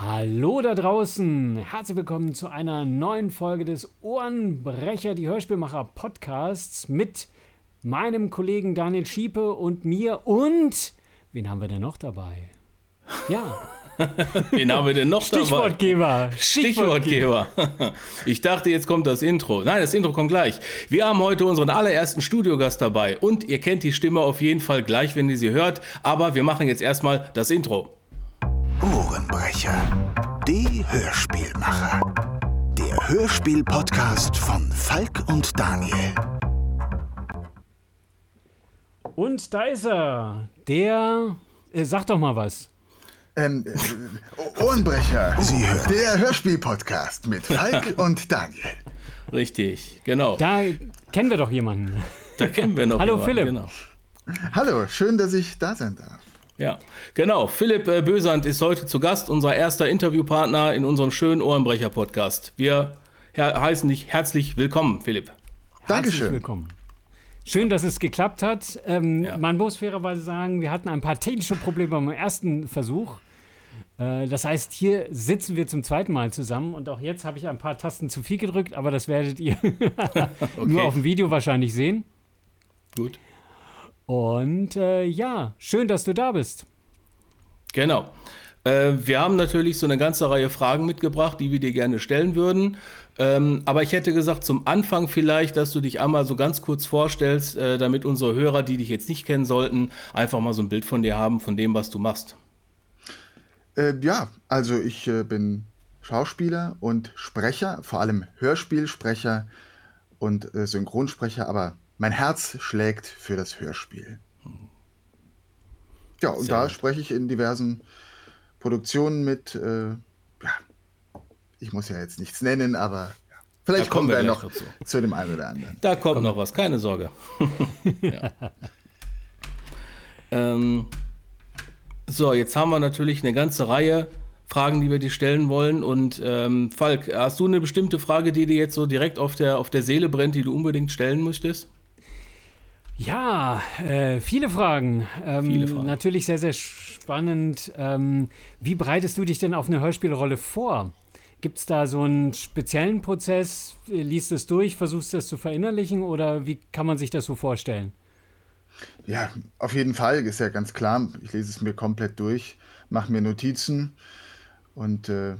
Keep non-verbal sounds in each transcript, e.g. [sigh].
Hallo da draußen, herzlich willkommen zu einer neuen Folge des Ohrenbrecher, die Hörspielmacher Podcasts mit meinem Kollegen Daniel Schiepe und mir und wen haben wir denn noch dabei? Ja. [laughs] Wen haben wir denn noch Stichwortgeber. dabei? Stichwortgeber. Ich dachte, jetzt kommt das Intro. Nein, das Intro kommt gleich. Wir haben heute unseren allerersten Studiogast dabei und ihr kennt die Stimme auf jeden Fall gleich, wenn ihr sie hört. Aber wir machen jetzt erstmal das Intro. Ohrenbrecher, die Hörspielmacher. Der Hörspiel-Podcast von Falk und Daniel. Und da ist er, der, äh, sag doch mal was. Ähm, äh, Ohrenbrecher, Sie hören. der Hörspiel-Podcast mit Falk [laughs] und Daniel. Richtig, genau. Da kennen wir doch jemanden. Da kennen wir noch [laughs] Hallo, jemanden, Philipp. Genau. Hallo, schön, dass ich da sein darf. Ja, genau. Philipp äh, Bösand ist heute zu Gast, unser erster Interviewpartner in unserem schönen Ohrenbrecher-Podcast. Wir heißen dich herzlich willkommen, Philipp. Herzlich Dankeschön. willkommen. Schön, dass es geklappt hat. Ähm, Ja. Man muss fairerweise sagen, wir hatten ein paar technische Probleme beim ersten Versuch. Äh, Das heißt, hier sitzen wir zum zweiten Mal zusammen und auch jetzt habe ich ein paar Tasten zu viel gedrückt, aber das werdet ihr [laughs] nur auf dem Video wahrscheinlich sehen. Gut. Und äh, ja, schön, dass du da bist. Genau. Äh, wir haben natürlich so eine ganze Reihe Fragen mitgebracht, die wir dir gerne stellen würden. Ähm, aber ich hätte gesagt, zum Anfang vielleicht, dass du dich einmal so ganz kurz vorstellst, äh, damit unsere Hörer, die dich jetzt nicht kennen sollten, einfach mal so ein Bild von dir haben, von dem, was du machst. Äh, ja, also ich bin Schauspieler und Sprecher, vor allem Hörspielsprecher und Synchronsprecher, aber mein Herz schlägt für das Hörspiel. Ja, und Sehr da gut. spreche ich in diversen Produktionen mit. Äh, ja, ich muss ja jetzt nichts nennen, aber ja, vielleicht Da kommen kommen wir, wir noch dazu. zu dem einen oder anderen. Da kommt noch was, keine Sorge. [laughs] ja. ähm, so, jetzt haben wir natürlich eine ganze Reihe Fragen, die wir dir stellen wollen. Und ähm, Falk, hast du eine bestimmte Frage, die dir jetzt so direkt auf der, auf der Seele brennt, die du unbedingt stellen möchtest? Ja, äh, viele Fragen. Ähm, Viele Fragen. Natürlich sehr, sehr spannend. Ähm, wie bereitest du dich denn auf eine Hörspielrolle vor? Gibt es da so einen speziellen Prozess? Liest es durch, versuchst es zu verinnerlichen oder wie kann man sich das so vorstellen? Ja, auf jeden Fall, ist ja ganz klar. Ich lese es mir komplett durch, mache mir Notizen und äh,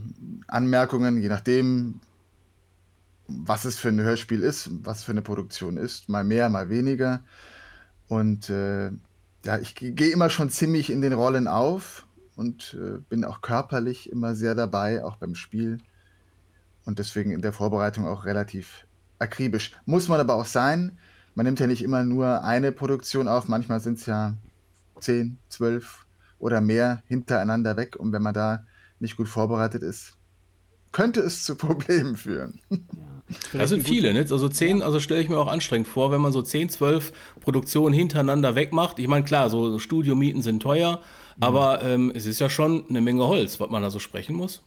Anmerkungen, je nachdem, was es für ein Hörspiel ist, was für eine Produktion ist. Mal mehr, mal weniger. Und äh, ja, ich ge- gehe immer schon ziemlich in den Rollen auf und äh, bin auch körperlich immer sehr dabei, auch beim Spiel. Und deswegen in der Vorbereitung auch relativ akribisch. Muss man aber auch sein. Man nimmt ja nicht immer nur eine Produktion auf, manchmal sind es ja 10, 12 oder mehr hintereinander weg. Und wenn man da nicht gut vorbereitet ist, könnte es zu [laughs] Problemen führen. Das sind viele, ne? Also zehn, also stelle ich mir auch anstrengend vor, wenn man so 10, 12 Produktionen hintereinander wegmacht. Ich meine, klar, so Studiomieten sind teuer, aber ähm, es ist ja schon eine Menge Holz, was man da so sprechen muss.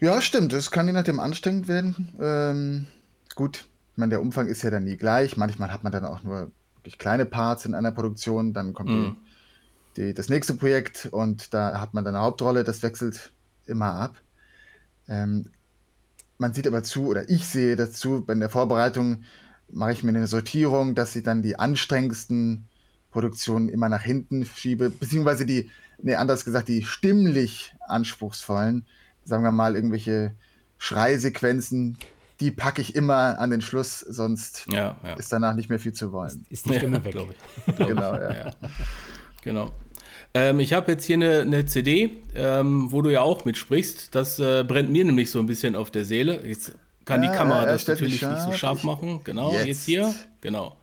Ja, stimmt. Es kann je nachdem anstrengend werden. Ähm, gut, ich meine, der Umfang ist ja dann nie gleich. Manchmal hat man dann auch nur wirklich kleine Parts in einer Produktion. Dann kommt Mhm. die, die, das nächste Projekt und da hat man dann eine Hauptrolle. Das wechselt immer ab. Ähm, man sieht aber zu, oder ich sehe dazu, bei der Vorbereitung mache ich mir eine Sortierung, dass ich dann die anstrengendsten Produktionen immer nach hinten schiebe, beziehungsweise die, nee, anders gesagt, die stimmlich anspruchsvollen, sagen wir mal, irgendwelche Schreisequenzen, die packe ich immer an den Schluss, sonst Ja, ja. ist danach nicht mehr viel zu wollen. Ist die Stimme [laughs] weg? glaub ich. Glaub Genau, ja. ja. Genau. Ähm, ich habe jetzt hier eine, eine CD, ähm, wo du ja auch mitsprichst. Das äh, brennt mir nämlich so ein bisschen auf der Seele. Jetzt kann die Ja, Kamera ja, das natürlich nicht so scharf. machen. Genau, jetzt, Jetzt. hier. Genau.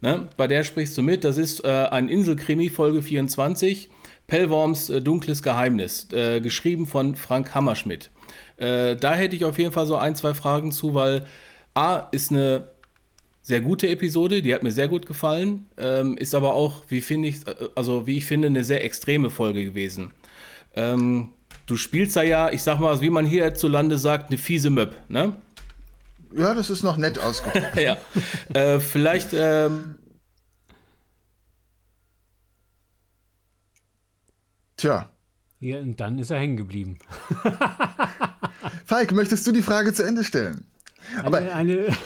Ne? Bei der sprichst du mit. Das ist äh, ein Inselkrimi, Folge 24. Pellworms äh, dunkles Geheimnis. Äh, geschrieben von Frank Hammerschmidt. Äh, da hätte ich auf jeden Fall so ein, zwei Fragen zu, weil A ist eine sehr gute Episode, die hat mir sehr gut gefallen, ähm, ist aber auch, wie finde ich, äh, also wie ich finde, eine sehr extreme Folge gewesen. Ähm, du spielst da ja, ich sag mal, wie man hier zu Lande sagt, eine fiese Möb, ne? Ja, das ist noch nett ausgedrückt. [laughs] ja. Äh, vielleicht, ähm, Tja, Ja, und dann ist er hängen geblieben. [laughs] Falk, möchtest du die Frage zu Ende stellen? Aber eine, eine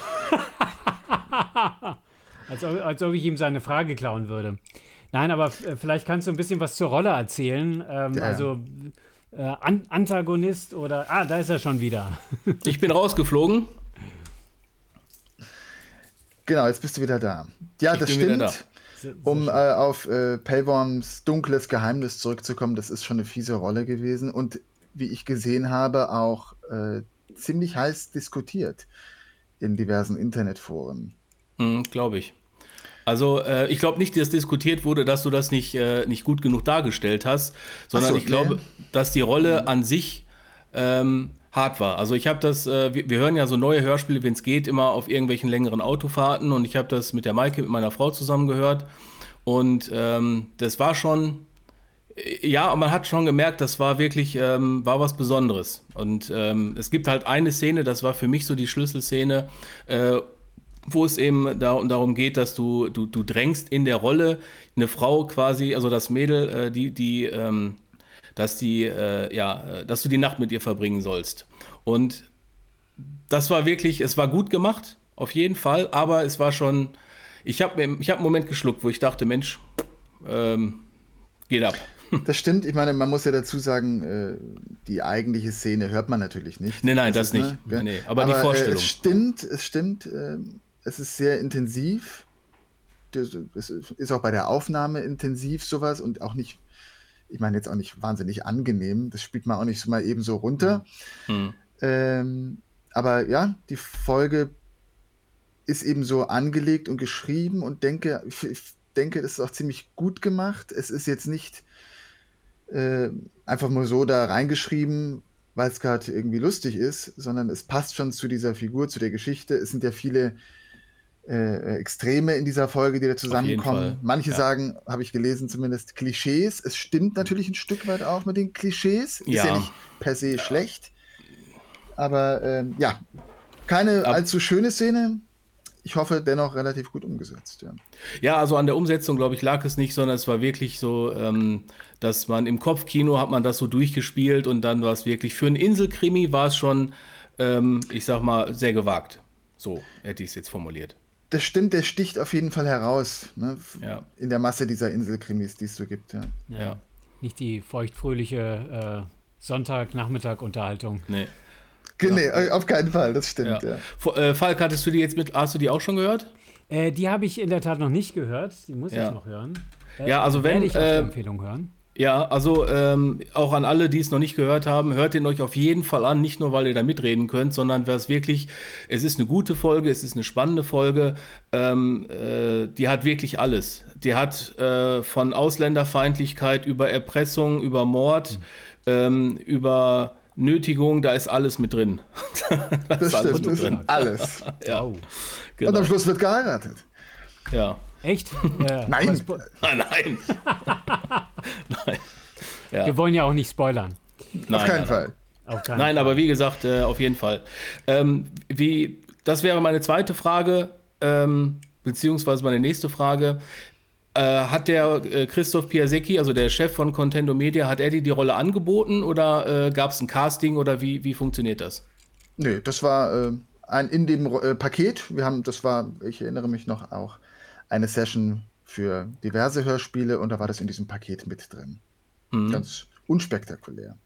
[laughs] als, ob, als ob ich ihm seine Frage klauen würde. Nein, aber vielleicht kannst du ein bisschen was zur Rolle erzählen. Ähm, ja. Also äh, An Antagonist oder. Ah, da ist er schon wieder. [laughs] ich bin rausgeflogen. Genau, jetzt bist du wieder da. Ja, ich das stimmt. Da. Um äh, auf äh, Pellworms dunkles Geheimnis zurückzukommen, das ist schon eine fiese Rolle gewesen und wie ich gesehen habe, auch äh, ziemlich heiß diskutiert in diversen Internetforen. Mhm, glaube ich. Also äh, ich glaube nicht, dass diskutiert wurde, dass du das nicht, äh, nicht gut genug dargestellt hast, sondern so, ich glaube, dass die Rolle an sich ähm, hart war. Also ich habe das, äh, wir, wir, hören ja so neue Hörspiele, wenn es geht, immer auf irgendwelchen längeren Autofahrten und ich habe das mit der Maike, mit meiner Frau zusammen gehört und ähm, das war schon, äh, ja, man hat schon gemerkt, das war wirklich, ähm, war was Besonderes. Und ähm, es gibt halt eine Szene, das war für mich so die Schlüsselszene, äh, wo es eben da, darum geht, dass du, du, du drängst in der Rolle eine Frau quasi, also das Mädel, äh, die, die, ähm, dass die, äh, ja, dass du die Nacht mit ihr verbringen sollst. Und das war wirklich, es war gut gemacht, auf jeden Fall, aber es war schon, ich habe ich hab einen Moment geschluckt, wo ich dachte, Mensch, ähm, geht ab. [laughs] Das stimmt. Ich meine, man muss ja dazu sagen, äh, die eigentliche Szene hört man natürlich nicht. Nein, nein, das, das nicht. Ne, nee, aber, aber, die Vorstellung. Äh, es stimmt, es stimmt. Es ist sehr intensiv. Es ist auch bei der Aufnahme intensiv sowas und auch nicht, ich meine jetzt auch nicht wahnsinnig angenehm. Das spielt man auch nicht so mal eben so runter. Hm. Ähm, aber ja, die Folge ist eben so angelegt und geschrieben und denke, ich denke, das ist auch ziemlich gut gemacht. Es ist jetzt nicht äh, einfach nur so da reingeschrieben, weil es gerade irgendwie lustig ist, sondern es passt schon zu dieser Figur, zu der Geschichte. Es sind ja viele äh, Extreme in dieser Folge, die da zusammenkommen. Manche ja. sagen, habe ich gelesen zumindest, Klischees. Es stimmt natürlich ein Stück weit auch mit den Klischees. Ist ja, ja nicht per se schlecht. Aber ähm, ja, keine Ab allzu schöne Szene. Ich hoffe, dennoch relativ gut umgesetzt. Ja, ja also an der Umsetzung, glaube ich, lag es nicht, sondern es war wirklich so, ähm, dass man im Kopfkino hat man das so durchgespielt und dann war es wirklich für einen Inselkrimi war es schon, ähm, ich sag mal, sehr gewagt. So hätte ich es jetzt formuliert das stimmt, der sticht auf jeden Fall heraus. Ne? Ja. In der Masse dieser Inselkrimis, die es so gibt. Ja. ja. Nicht die feuchtfröhliche äh, Sonntagnachmittag-Unterhaltung. Nee. Nee, ja. auf keinen Fall, das stimmt. Ja. Äh, Falk, hattest du die jetzt mit, hast du die auch schon gehört? Äh, die habe ich in der Tat noch nicht gehört. Die muss ich noch hören. ja, also wenn. ich auch äh, Empfehlung hören. Ja, also ähm, auch an alle, die es noch nicht gehört haben, hört ihn euch auf jeden Fall an, nicht nur, weil ihr da mitreden könnt, sondern weil es wirklich, es ist eine gute Folge, es ist eine spannende Folge, ähm, äh, die hat wirklich alles. Die hat äh, von Ausländerfeindlichkeit über Erpressung, über Mord, mhm. ähm, über Nötigung, da ist alles mit drin. [laughs] da das ist alles stimmt, mit drin. Alles. [laughs] ja. Genau. Und am Schluss wird geheiratet. Ja. Echt? Ja. [laughs] Nein. Ah, nein. Nein. Ja. Wir wollen ja auch nicht spoilern. Nein, auf keinen nein, Fall. Auf keinen nein, Fall. aber wie gesagt, äh, auf jeden Fall. Ähm, wie, das wäre meine zweite Frage, ähm, beziehungsweise meine nächste Frage. Äh, hat der äh, Christoph Piasecki, also der Chef von Contendo Media, hat er dir die Rolle angeboten oder äh, gab es ein Casting oder wie, wie funktioniert das? Nee, das war äh, ein in dem äh, Paket. Wir haben, das war, ich erinnere mich noch auch, eine Session für diverse Hörspiele und da war das in diesem Paket mit drin. Mhm. Ganz unspektakulär.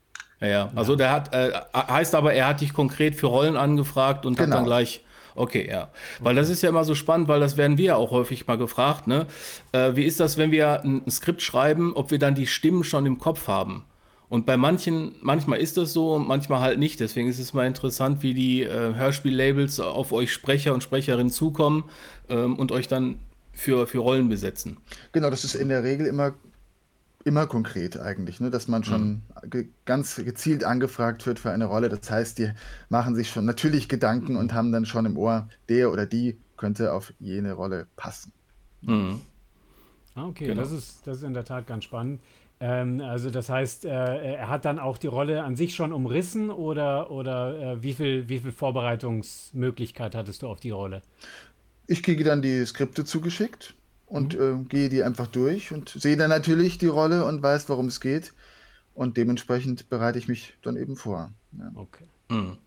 Ja, ja. Also der hat, äh, heißt aber, er hat dich konkret für Rollen angefragt und genau. hat dann genau. gleich. Okay, ja. Weil das ist ja immer so spannend, weil das werden wir ja auch häufig mal gefragt, ne? Äh, wie ist das, wenn wir ein, ein Skript schreiben, ob wir dann die Stimmen schon im Kopf haben? Und bei manchen, manchmal ist das so und manchmal halt nicht. Deswegen ist es mal interessant, wie die äh, Hörspiellabels auf euch Sprecher und Sprecherinnen zukommen ähm, und euch dann für, für Rollen besetzen. Genau, das ist in der Regel immer, immer konkret eigentlich, ne? dass man schon mhm. ge ganz gezielt angefragt wird für eine Rolle. Das heißt, die machen sich schon natürlich Gedanken und haben dann schon im Ohr, der oder die könnte auf jene Rolle passen. Mhm. Ah, okay, genau. das, ist, das ist in der Tat ganz spannend. Ähm, also das heißt, äh, er hat dann auch die Rolle an sich schon umrissen oder, oder äh, wie, viel, wie viel Vorbereitungsmöglichkeit hattest du auf die Rolle? Ich kriege dann die Skripte zugeschickt und mhm. äh, gehe die einfach durch und sehe dann natürlich die Rolle und weiß, worum es geht. und dementsprechend bereite ich mich dann eben vor. Ja. Okay. Mhm.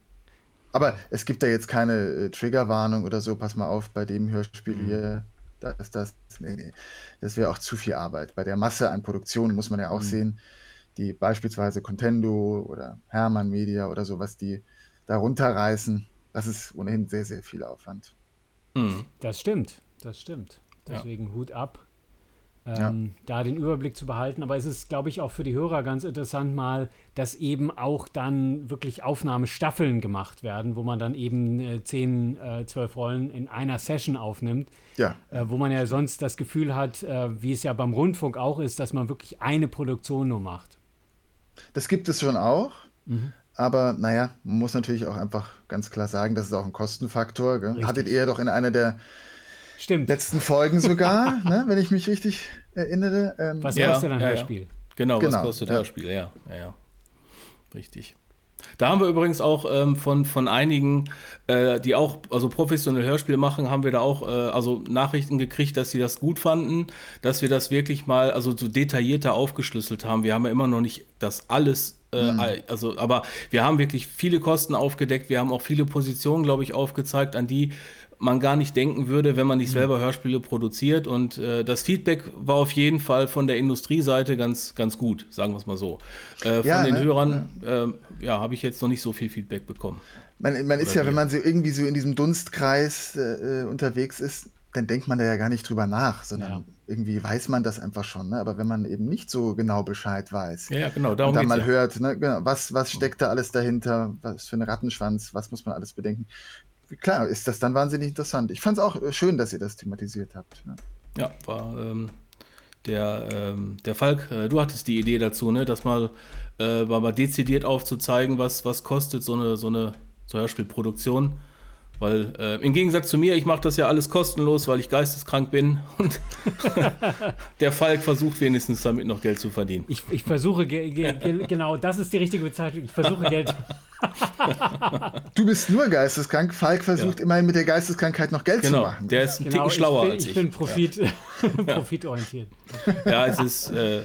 Aber es gibt da jetzt keine äh, Triggerwarnung oder so, pass mal auf, bei dem Hörspiel Mhm. hier, da ist das, nee, nee, das wäre auch zu viel Arbeit. Bei der Masse an Produktionen muss man ja auch Mhm. sehen, die beispielsweise Contendo oder Hermann Media oder sowas, die da runterreißen, das ist ohnehin sehr, sehr viel Aufwand. Mhm. Das stimmt, das stimmt. Ja. Deswegen Hut ab, Ja. ähm, da den Überblick zu behalten. Aber es ist, glaube ich, auch für die Hörer ganz interessant mal, dass eben auch dann wirklich Aufnahmestaffeln gemacht werden, wo man dann eben äh, 10, äh, 12 Rollen in einer Session aufnimmt. Ja, Äh, wo man ja sonst das Gefühl hat, äh, wie es ja beim Rundfunk auch ist, dass man wirklich eine Produktion nur macht. das gibt es schon auch. Mhm. Aber naja, man muss natürlich auch einfach ganz klar sagen, das ist auch ein Kostenfaktor. Gell? Richtig. Hattet ihr doch in einer der Stimmt. letzten Folgen sogar, [laughs] ne, wenn ich mich richtig erinnere. Ähm, Was Ja, kostet ein ja, ja. Hörspiel? Genau, Genau, was kostet ja. Hörspiel, ja, ja, ja. Richtig. Da haben wir übrigens auch ähm, von, von einigen, äh, die auch also professionell Hörspiel machen, haben wir da auch äh, also Nachrichten gekriegt, dass sie das gut fanden, dass wir das wirklich mal also so detaillierter aufgeschlüsselt haben. Wir haben ja immer noch nicht das alles, all- also aber wir haben wirklich viele Kosten aufgedeckt. Wir haben auch viele Positionen, glaube ich, aufgezeigt, an die man gar nicht denken würde, wenn man nicht selber Hörspiele produziert. Und äh, das Feedback war auf jeden Fall von der Industrieseite ganz, ganz gut, sagen wir es mal so. Äh, von Ja, den ne? Hörern äh, ja, habe ich jetzt noch nicht so viel Feedback bekommen. Man, man ist ja, wenn man so irgendwie so in diesem Dunstkreis äh, äh, unterwegs ist, dann denkt man da ja gar nicht drüber nach, sondern Ja. irgendwie weiß man das einfach schon. Ne? Aber wenn man eben nicht so genau Bescheid weiß Ja, genau, und darum dann geht's mal ja. hört, ne, genau, was, was steckt da alles dahinter, was für ein Rattenschwanz, was muss man alles bedenken. Klar, ist das dann wahnsinnig interessant. Ich fand es auch äh, schön, dass ihr das thematisiert habt. Ne? Ja, war ähm, der, ähm, der Falk, äh, du hattest die Idee dazu, ne, das mal, äh, mal dezidiert aufzuzeigen, was, was kostet so eine, so eine so Hörspielproduktion. Weil äh, im Gegensatz zu mir, ich mache das ja alles kostenlos, weil ich geisteskrank bin. [laughs] Und [laughs] der Falk versucht wenigstens damit noch Geld zu verdienen. Ich, ich versuche, ge ge ge genau, das ist die richtige Bezeichnung. Ich versuche Geld. [laughs] Du bist nur geisteskrank. Falk versucht immerhin mit der Geisteskrankheit noch Geld Genau, zu machen. der ist ein Genau, Ticken schlauer ich bin, als ich ich. bin Profit, profitorientiert. Ja, es ist. Äh,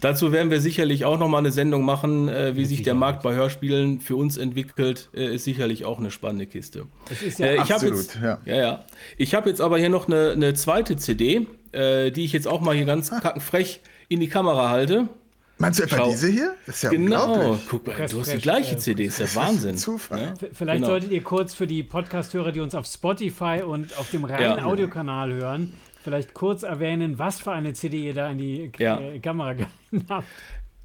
dazu werden wir sicherlich auch noch mal eine Sendung machen, äh, wie sich der. Markt bei Hörspielen für uns entwickelt. Äh, ist sicherlich auch eine spannende Kiste. Es ist ja Äh, ich habe absolut, jetzt, ja. ja, ja. Ich habe jetzt aber hier noch eine, eine zweite CD, äh, die ich jetzt auch mal hier ganz kackenfrech in die Kamera halte. Meinst du etwa Schau. diese hier? Das ist ja Genau, unglaublich. guck mal, Press, du hast die gleiche äh, CD, ist ja Das Wahnsinn. Zufall. Ja? V- Vielleicht Genau. solltet ihr kurz für die Podcast-Hörer, die uns auf Spotify und auf dem reinen Ja. Audiokanal hören, vielleicht kurz erwähnen, was für eine CD ihr da in die K Ja. äh, Kamera [laughs] gehalten habt.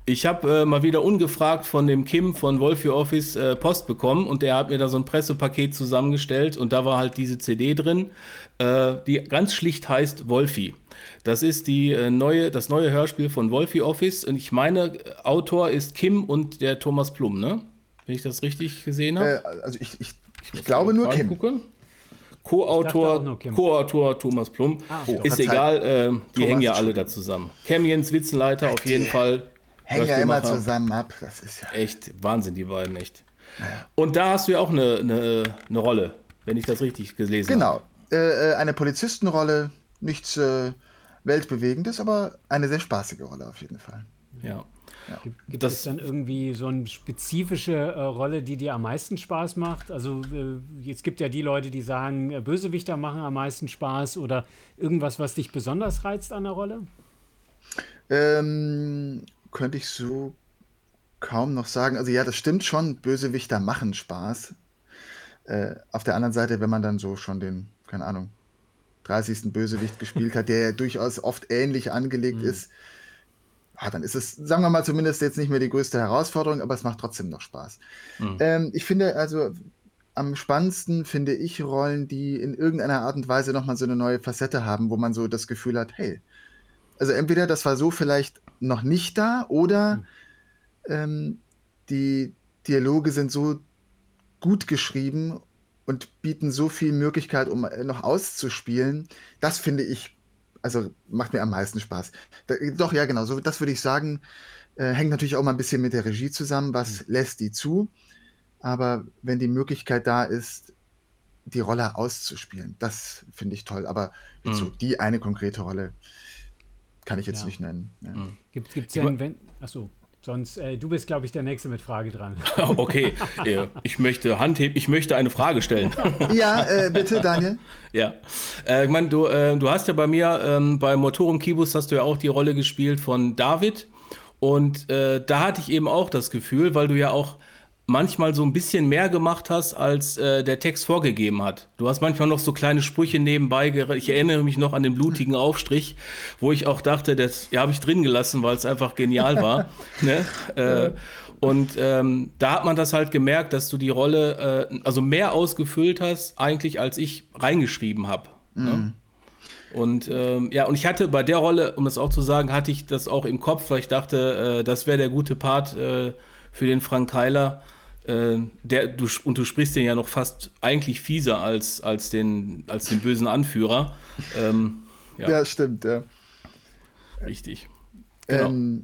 Ich habe äh, mal wieder ungefragt von dem Kim von Wolfie Office äh, Post bekommen und der hat mir da so ein Pressepaket zusammengestellt und da war halt diese CD drin, äh, die ganz schlicht heißt Wolfie. Das ist die äh, neue, das neue Hörspiel von Wolfie Office und ich meine, äh, Autor ist Kim und der Thomas Plum, ne? Wenn ich das richtig gesehen habe. Äh, also ich, ich, ich glaube nur Kim. Gucken. Co-Autor. Co-Autor Thomas Plum. okay. ist Verzeih- egal, äh, die Thomas, hängen ja alle da zusammen. Cam Jens Witzenleiter auf jeden Fall. Hängen ja immer zusammen ab. Das ist ja. Echt Wahnsinn, die beiden, echt. Und da hast du ja auch eine, eine, eine Rolle, wenn ich das richtig gelesen habe. Genau. Äh, äh, eine Polizistenrolle, nichts äh, Weltbewegendes, aber eine sehr spaßige Rolle auf jeden Fall. Ja. Gibt, gibt Das- es dann irgendwie so eine spezifische äh, Rolle, die dir am meisten Spaß macht? Also äh, es gibt ja die Leute, die sagen, äh, Bösewichter machen am meisten Spaß oder irgendwas, was dich besonders reizt an der Rolle? Ähm, könnte ich so kaum noch sagen. Also ja, das stimmt schon, Bösewichter machen Spaß. Äh, auf der anderen Seite, wenn man dann so schon den, keine Ahnung, 30. Bösewicht gespielt hat, der ja durchaus oft ähnlich angelegt [laughs] ist, ah, dann ist es, sagen wir mal, zumindest jetzt nicht mehr die größte Herausforderung, aber es macht trotzdem noch Spaß. Ähm, ich finde also am spannendsten finde ich Rollen, die in irgendeiner Art und Weise nochmal so eine neue Facette haben, wo man so das Gefühl hat, hey, also entweder das war so vielleicht noch nicht da oder ähm, die Dialoge sind so gut geschrieben und bieten so viel Möglichkeit, um äh, noch auszuspielen. Das finde ich, also macht mir am meisten Spaß. Da, doch, ja, genau, so, das würde ich sagen, äh, hängt natürlich auch mal ein bisschen mit der Regie zusammen, was lässt die zu. Aber wenn die Möglichkeit da ist, die Rolle auszuspielen, das finde ich toll. Aber jetzt so die eine konkrete Rolle kann ich jetzt Ja. nicht nennen. Ja. Gibt es Ja, denn, wenn. Achso. Sonst, äh, du bist, glaube ich, der Nächste mit Frage dran. [laughs] okay, ich möchte Handheben, ich möchte eine Frage stellen. [laughs] ja, äh, bitte, Daniel. [laughs] Ja, äh, ich meine, du, äh, du hast ja bei mir ähm, bei Motorum Kibus hast du ja auch die Rolle gespielt von David. Und äh, da hatte ich eben auch das Gefühl, weil du ja auch manchmal so ein bisschen mehr gemacht hast, als äh, der Text vorgegeben hat. Du hast manchmal noch so kleine Sprüche nebenbei. Ich erinnere mich noch an den blutigen Aufstrich, wo ich auch dachte, das ja, habe ich drin gelassen, weil es einfach genial war. [laughs] ne? äh, und ähm, da hat man das halt gemerkt, dass du die Rolle äh, also mehr ausgefüllt hast, eigentlich als ich reingeschrieben habe. Ne? Mhm. Ne? Und ähm, ja, und ich hatte bei der Rolle, um es auch zu sagen, hatte ich das auch im Kopf, weil ich dachte, äh, das wäre der gute Part äh, für den Frank Keiler. Äh, der, du, und du sprichst den ja noch fast eigentlich fieser als, als, den, als den bösen Anführer. Ähm, ja. ja. stimmt, ja. Richtig. Genau. Ähm,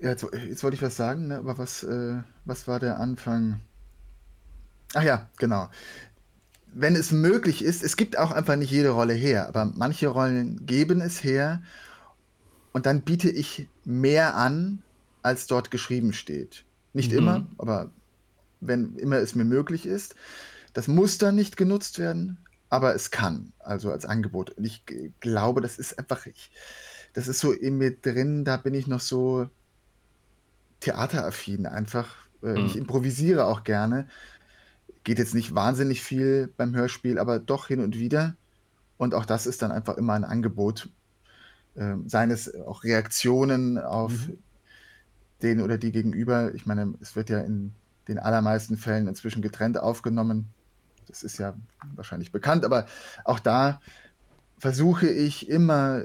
ja, jetzt, jetzt, wollte ich was sagen, ne? aber was, äh, was war der Anfang? Ach ja, genau. Wenn es möglich ist, es gibt auch einfach nicht jede Rolle her, aber manche Rollen geben es her und dann biete ich mehr an, als dort geschrieben steht. Nicht mhm. immer, aber wenn immer es mir möglich ist. Das muss dann nicht genutzt werden, aber es kann, also als Angebot. Und ich glaube, das ist einfach, ich, das ist so in mir drin, da bin ich noch so theateraffin einfach. Äh, mhm. Ich improvisiere auch gerne. Geht jetzt nicht wahnsinnig viel beim Hörspiel, aber doch hin und wieder. Und auch das ist dann einfach immer ein Angebot. Äh, seien es auch Reaktionen auf mhm. den oder die gegenüber. Ich meine, es wird ja in den allermeisten Fällen inzwischen getrennt aufgenommen. Das ist ja wahrscheinlich bekannt, aber auch da versuche ich immer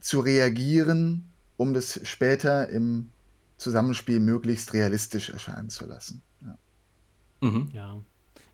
zu reagieren, um das später im Zusammenspiel möglichst realistisch erscheinen zu lassen. Ja. Mhm. ja.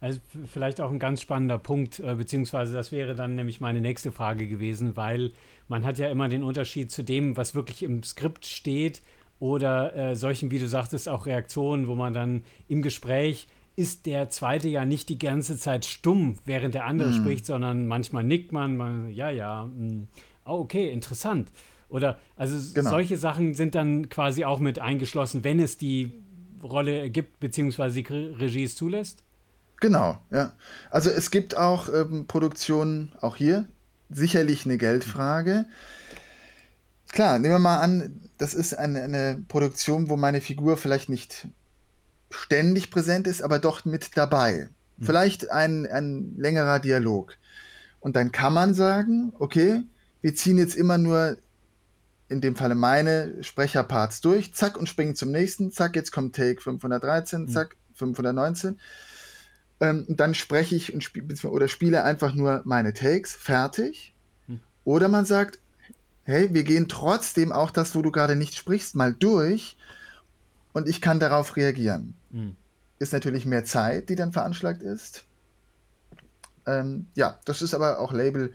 Also vielleicht auch ein ganz spannender Punkt, äh, beziehungsweise das wäre dann nämlich meine nächste Frage gewesen, weil man hat ja immer den Unterschied zu dem, was wirklich im Skript steht oder äh, solchen, wie du sagtest, auch Reaktionen, wo man dann im Gespräch ist der zweite ja nicht die ganze Zeit stumm, während der andere mm. spricht, sondern manchmal nickt man, man ja, ja, mm, oh, okay, interessant. Oder also genau. solche Sachen sind dann quasi auch mit eingeschlossen, wenn es die Rolle gibt, beziehungsweise die Regie es zulässt? Genau, ja. Also es gibt auch ähm, Produktionen, auch hier, sicherlich eine Geldfrage. Klar, nehmen wir mal an, das ist eine, eine Produktion, wo meine Figur vielleicht nicht ständig präsent ist, aber doch mit dabei. Mhm. Vielleicht ein, ein längerer Dialog. Und dann kann man sagen, okay, wir ziehen jetzt immer nur in dem Falle meine Sprecherparts durch, zack, und springen zum nächsten, zack, jetzt kommt Take 513, mhm. zack, 519. Ähm, dann spreche ich und spiel, oder spiele einfach nur meine Takes, fertig. Mhm. Oder man sagt, hey, wir gehen trotzdem auch das, wo du gerade nicht sprichst, mal durch und ich kann darauf reagieren. Mhm. Ist natürlich mehr Zeit, die dann veranschlagt ist. Ähm, ja, das ist aber auch Label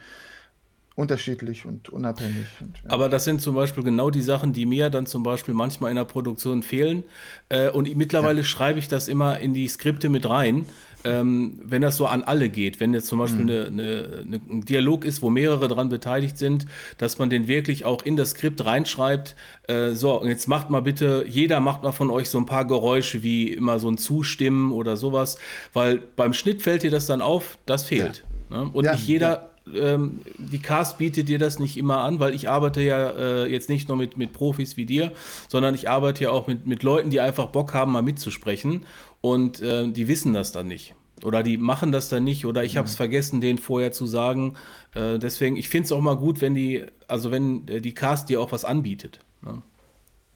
unterschiedlich und unabhängig. Und, ja. Aber das sind zum Beispiel genau die Sachen, die mir dann zum Beispiel manchmal in der Produktion fehlen. Äh, und mittlerweile ja. schreibe ich das immer in die Skripte mit rein ähm, wenn das so an alle geht, wenn jetzt zum Beispiel mhm. eine, eine, ein Dialog ist, wo mehrere daran beteiligt sind, dass man den wirklich auch in das Skript reinschreibt, äh, so, und jetzt macht mal bitte, jeder macht mal von euch so ein paar Geräusche wie immer so ein Zustimmen oder sowas, weil beim Schnitt fällt dir das dann auf, das fehlt. Ja. Ne? Und ja, nicht jeder, ja. ähm, die Cast bietet dir das nicht immer an, weil ich arbeite ja äh, jetzt nicht nur mit, mit Profis wie dir, sondern ich arbeite ja auch mit, mit Leuten, die einfach Bock haben, mal mitzusprechen und äh, die wissen das dann nicht. Oder die machen das dann nicht, oder ich habe es vergessen, denen vorher zu sagen. Äh, deswegen, ich finde es auch mal gut, wenn die, also wenn äh, die Cast dir auch was anbietet. Ne?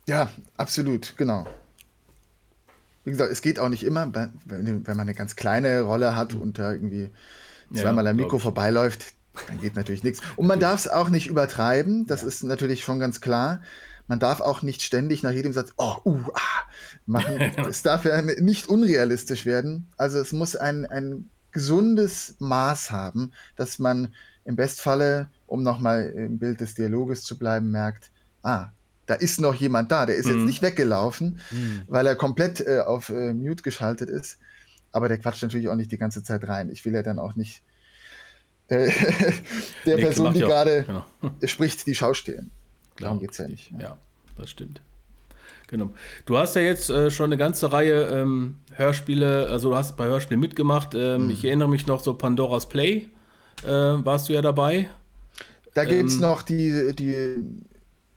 Ja, absolut, genau. Wie gesagt, es geht auch nicht immer, wenn, wenn man eine ganz kleine Rolle hat und da irgendwie zweimal ja, am Mikro vorbeiläuft, dann geht natürlich nichts. Und man darf es auch nicht übertreiben, das ja. ist natürlich schon ganz klar. Man darf auch nicht ständig nach jedem Satz, oh, uh, ah, machen. [laughs] es darf ja nicht unrealistisch werden. Also es muss ein, ein gesundes Maß haben, dass man im Bestfalle, um nochmal im Bild des Dialoges zu bleiben, merkt, ah, da ist noch jemand da, der ist mhm. jetzt nicht weggelaufen, mhm. weil er komplett äh, auf äh, Mute geschaltet ist. Aber der quatscht natürlich auch nicht die ganze Zeit rein. Ich will ja dann auch nicht äh, [laughs] der nee, Person, die gerade genau. spricht, die Schau. Darum geht es ja nicht. Ja. das stimmt. Genau. Du hast ja jetzt äh, schon eine ganze Reihe ähm, Hörspiele, also du hast bei Hörspielen mitgemacht. Ähm, mhm. Ich erinnere mich noch so Pandoras Play, äh, warst du ja dabei. Da gibt es ähm, noch die, die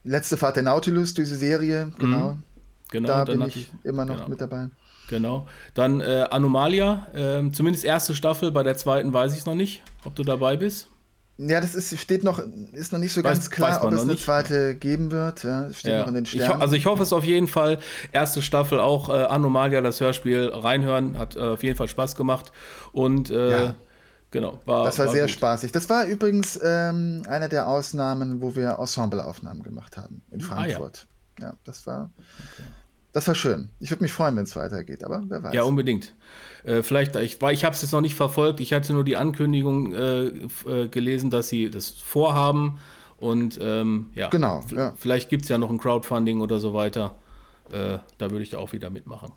letzte Fahrt der Nautilus, diese Serie, genau. Mhm. genau da bin ich, ich immer noch genau. mit dabei. Genau. Dann äh, Anomalia, äh, zumindest erste Staffel, bei der zweiten weiß ich es noch nicht, ob du dabei bist. Ja, das ist, steht noch, ist noch nicht so weiß, ganz klar, ob es eine nicht. zweite geben wird. Ja, steht ja. noch in den Sternen. Ich, also ich hoffe es auf jeden Fall. Erste Staffel auch äh, Anomalia, das Hörspiel reinhören, hat äh, auf jeden Fall Spaß gemacht. Und äh, ja. genau, war. Das war, war sehr gut. spaßig. Das war übrigens ähm, eine der Ausnahmen, wo wir Ensembleaufnahmen gemacht haben in Frankfurt. Ah, ja. ja. das war. Okay. Das war schön. Ich würde mich freuen, wenn es weitergeht, aber wer weiß. Ja, unbedingt. Äh, vielleicht, ich, ich habe es jetzt noch nicht verfolgt. Ich hatte nur die Ankündigung äh, äh, gelesen, dass sie das vorhaben. Und ähm, ja, genau, ja. vielleicht gibt es ja noch ein Crowdfunding oder so weiter. Äh, da würde ich auch wieder mitmachen.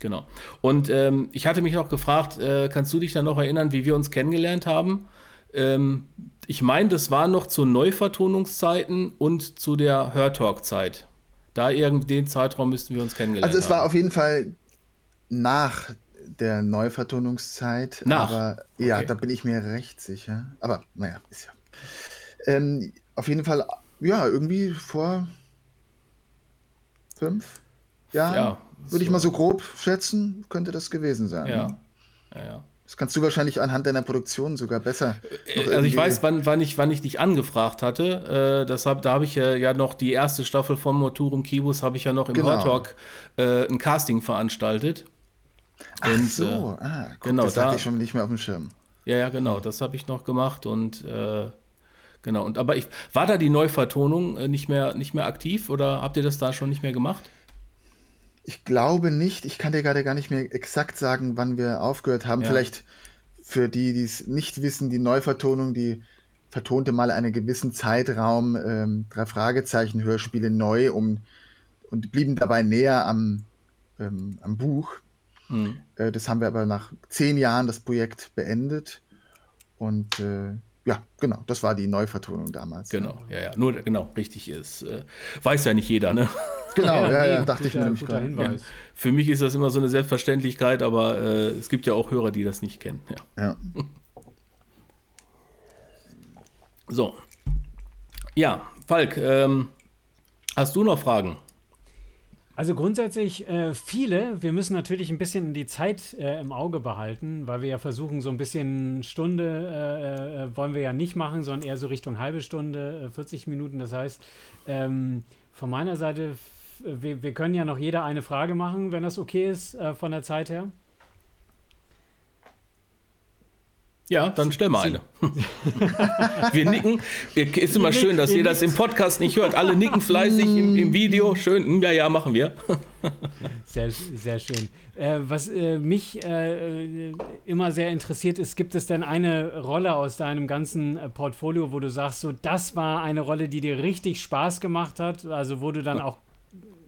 Genau. Und ähm, ich hatte mich noch gefragt, äh, kannst du dich dann noch erinnern, wie wir uns kennengelernt haben? Ähm, ich meine, das war noch zu Neuvertonungszeiten und zu der Hörtalk-Zeit. Da irgendwie den Zeitraum müssten wir uns kennengelernt Also es war auf jeden Fall nach der Neuvertonungszeit. Nach? Aber ja, okay. da bin ich mir recht sicher. Aber naja, ist ja. Ähm, auf jeden Fall, ja, irgendwie vor fünf Jahren, ja, würde so. ich mal so grob schätzen, könnte das gewesen sein. Ja, ne? ja, ja. Das kannst du wahrscheinlich anhand deiner Produktion sogar besser. Äh, also ich weiß, wann, wann, ich, wann ich dich angefragt hatte. Äh, deshalb, da habe ich ja, ja noch die erste Staffel von Moturum Kibus habe ich ja noch im genau. Talk äh, ein Casting veranstaltet. Ach und, so, äh, ah, guck, genau, das da, hatte ich schon nicht mehr auf dem Schirm. Ja, ja, genau, das habe ich noch gemacht und äh, genau. Und aber ich war da die Neuvertonung äh, nicht mehr nicht mehr aktiv oder habt ihr das da schon nicht mehr gemacht? Ich glaube nicht. Ich kann dir gerade gar nicht mehr exakt sagen, wann wir aufgehört haben. Ja. Vielleicht für die, die es nicht wissen, die Neuvertonung, die vertonte mal einen gewissen Zeitraum ähm, drei Fragezeichen Hörspiele neu um, und blieben dabei näher am, ähm, am Buch. Hm. Äh, das haben wir aber nach zehn Jahren das Projekt beendet. Und äh, ja, genau, das war die Neuvertonung damals. Genau, ja, ja, nur genau, richtig ist. Äh, weiß ja nicht jeder, ne? Genau, ja, ja, dachte ich mir nämlich gerade. Ja. Für mich ist das immer so eine Selbstverständlichkeit, aber äh, es gibt ja auch Hörer, die das nicht kennen. Ja. ja. So. Ja, Falk, ähm, hast du noch Fragen? Also grundsätzlich äh, viele. Wir müssen natürlich ein bisschen die Zeit äh, im Auge behalten, weil wir ja versuchen, so ein bisschen Stunde äh, äh wollen wir ja nicht machen, sondern eher so Richtung halbe Stunde, 40 äh, Minuten. Das heißt, ähm, von meiner Seite wir, wir, können ja noch jeder eine Frage machen, wenn das okay ist äh, von der Zeit her. Ja, dann stell mal eine. [laughs] wir nicken. Ist immer schön, dass ihr das im Podcast nicht hört. Alle nicken fleißig im, im Video. Schön. Hm, ja, ja, machen wir. [laughs] sehr, sehr schön. Äh, was äh, mich äh, immer sehr interessiert ist, gibt es denn eine Rolle aus deinem ganzen Portfolio, wo du sagst, so das war eine Rolle, die dir richtig Spaß gemacht hat, also wo du dann auch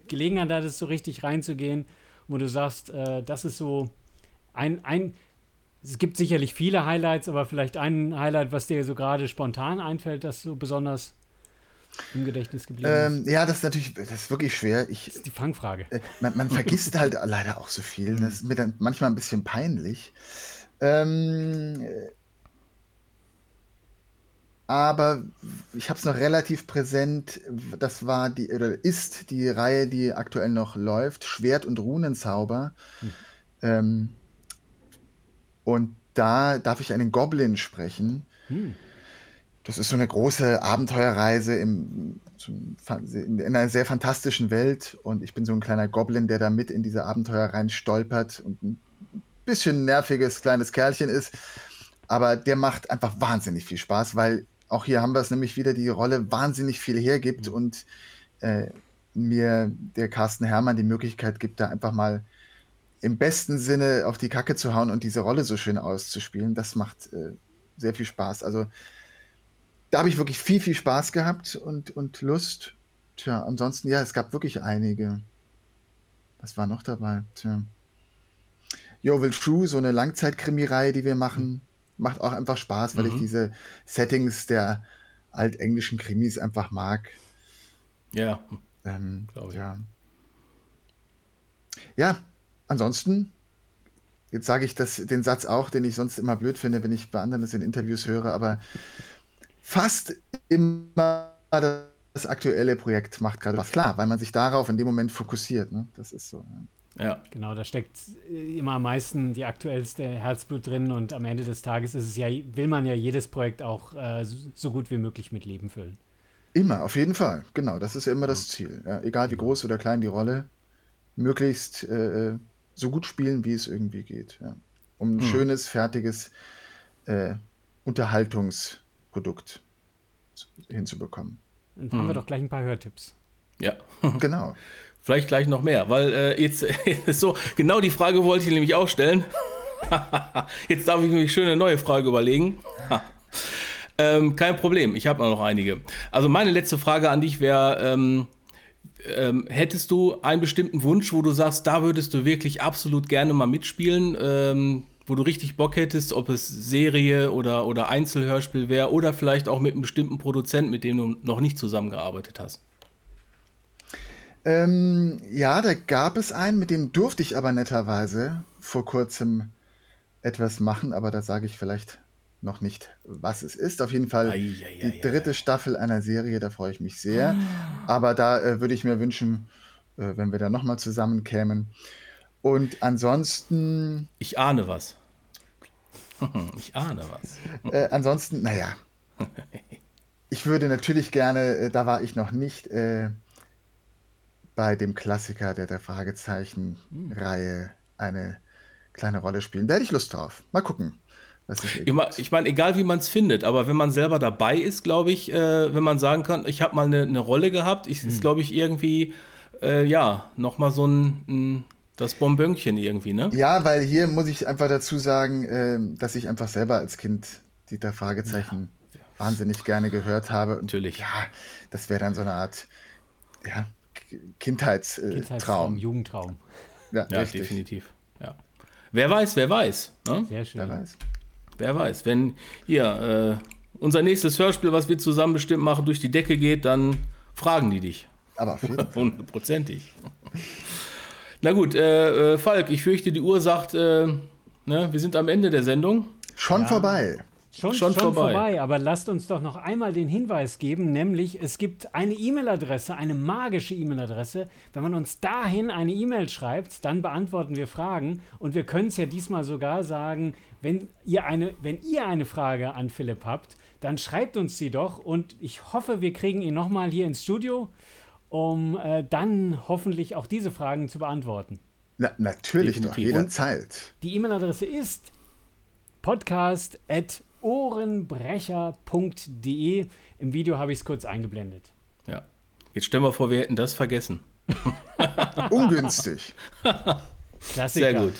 Gelegenheit hattest, so richtig reinzugehen, wo du sagst, das ist so ein, ein, es gibt sicherlich viele Highlights, aber vielleicht ein Highlight, was dir so gerade spontan einfällt, das so besonders im Gedächtnis geblieben ähm, ist? Ja, das ist natürlich, das ist wirklich schwer. Ich, das ist die Fangfrage. Äh, man, man vergisst halt [laughs] leider auch so viel. Das ist mir dann manchmal ein bisschen peinlich. Ähm, aber ich habe es noch relativ präsent. Das war die oder ist die Reihe, die aktuell noch läuft, Schwert und Runenzauber. Hm. Ähm, und da darf ich einen Goblin sprechen. Hm. Das ist so eine große Abenteuerreise im, in einer sehr fantastischen Welt. Und ich bin so ein kleiner Goblin, der da mit in diese Abenteuer rein stolpert und ein bisschen nerviges kleines Kerlchen ist. Aber der macht einfach wahnsinnig viel Spaß, weil auch hier haben wir es nämlich wieder, die Rolle wahnsinnig viel hergibt mhm. und äh, mir der Carsten Hermann die Möglichkeit gibt, da einfach mal im besten Sinne auf die Kacke zu hauen und diese Rolle so schön auszuspielen. Das macht äh, sehr viel Spaß. Also da habe ich wirklich viel, viel Spaß gehabt und, und Lust. Tja, ansonsten, ja, es gab wirklich einige. Was war noch dabei? Tja. Jovel True, so eine Langzeitkrimireihe, die wir machen macht auch einfach Spaß, weil mhm. ich diese Settings der altenglischen Krimis einfach mag. Ja, Ähm, ja. ja, ansonsten, jetzt sage ich das, den Satz auch, den ich sonst immer blöd finde, wenn ich bei anderen das in Interviews höre, aber fast immer das aktuelle Projekt macht gerade was klar, weil man sich darauf in dem Moment fokussiert. Ne? Das ist so. ja. Ja. Genau, da steckt äh, immer am meisten die aktuellste Herzblut drin und am Ende des Tages ist es ja, will man ja jedes Projekt auch äh, so- so gut wie möglich mit Leben füllen. Immer, auf jeden Fall. Genau, das ist ja immer das Ziel. Ja, egal wie groß oder klein die Rolle, möglichst äh, so gut spielen, wie es irgendwie geht. Ja. Um ein schönes, fertiges äh, Unterhaltungsprodukt zu- hinzubekommen. Dann haben wir doch gleich ein paar Hörtipps. Ja. [laughs] [laughs] Genau. Vielleicht gleich noch mehr, weil äh, jetzt ist [laughs] so, genau die Frage wollte ich nämlich auch stellen. jetzt darf ich mir schön eine neue Frage überlegen. ähm, kein Problem, ich habe noch einige. Also meine letzte Frage an dich wäre, ähm, ähm, hättest du einen bestimmten Wunsch, wo du sagst, da würdest du wirklich absolut gerne mal mitspielen, ähm, wo du richtig Bock hättest, ob es Serie oder, oder Einzelhörspiel wäre oder vielleicht auch mit einem bestimmten Produzenten, mit dem du noch nicht zusammengearbeitet hast? Ähm, ja, da gab es einen, mit dem durfte ich aber netterweise vor kurzem etwas machen, aber da sage ich vielleicht noch nicht, was es ist. Auf jeden Fall Ei, ei, ei, die dritte Staffel einer Serie, da freue ich mich sehr. Aber da äh, würde ich mir wünschen, äh, wenn wir da nochmal zusammenkämen. Und ansonsten, Ich ahne was. [laughs] Ich ahne was. äh, ansonsten, naja, [laughs] ich würde natürlich gerne, äh, da war ich noch nicht, äh, bei dem Klassiker der, der Fragezeichen-Reihe eine kleine Rolle spielen. Da hätte ich Lust drauf. Mal gucken, Ich meine, ich mein, egal wie man es findet, aber wenn man selber dabei ist, glaube ich, äh, wenn man sagen kann, ich habe mal eine, eine Rolle gehabt, ich, ist, glaube ich, irgendwie, äh, ja, nochmal so ein, ein, das Bonbönchen irgendwie, ne? Ja, weil hier muss ich einfach dazu sagen, ähm, dass ich einfach selber als Kind die drei Fragezeichen wahnsinnig gerne gehört habe. Und Natürlich. Ja, das wäre dann so eine Art ja, Kindheitstraum. Kindheitstraum, Jugendtraum. Ja, Ja, definitiv. Ja. Wer weiß, wer weiß. Ne? Sehr schön. Wer weiß. Wer weiß. Wenn hier äh, unser nächstes Hörspiel, was wir zusammen bestimmt machen, durch die Decke geht, dann fragen die dich. Aber. Hundertprozentig. Na gut, äh, äh, Falk, ich fürchte, die Uhr sagt, äh, ne, wir sind am Ende der Sendung. Schon vorbei. Schon, Schon schon, vorbei. vorbei. aber lasst uns doch noch einmal den Hinweis geben, nämlich es gibt eine E-Mail-Adresse, eine magische E-Mail-Adresse. Wenn man uns dahin eine E-Mail schreibt, dann beantworten wir Fragen und wir können es ja diesmal sogar sagen, wenn ihr eine, wenn ihr eine Frage an Philipp habt, dann schreibt uns sie doch und ich hoffe, wir kriegen ihn nochmal hier ins Studio, um äh, dann hoffentlich auch diese Fragen zu beantworten. Na, natürlich doch, Definitiv. jederzeit. Die E-Mail-Adresse ist podcast.ohrenbrecher.de. Im Video habe ich es kurz eingeblendet. Ja. Jetzt stellen wir vor, wir hätten das vergessen. [laughs] Ungünstig. Klassiker. Sehr gut.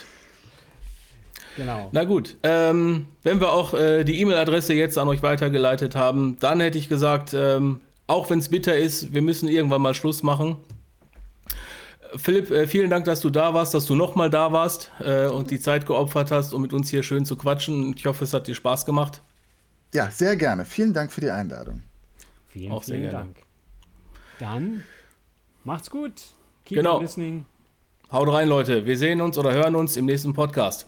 Genau. Na gut, ähm, wenn wir auch äh, die E-Mail-Adresse jetzt an euch weitergeleitet haben, dann hätte ich gesagt, ähm, auch wenn es bitter ist, wir müssen irgendwann mal Schluss machen. Philipp, äh, vielen Dank, dass du da warst, dass du nochmal da warst äh, und die Zeit geopfert hast, um mit uns hier schön zu quatschen. Ich hoffe, es hat dir Spaß gemacht. Ja, sehr gerne. Vielen Dank für die Einladung. Vielen, auch sehr vielen gerne. Dank. Dann macht's gut. Keep Genau. on listening. Haut rein, Leute. Wir sehen uns oder hören uns im nächsten Podcast.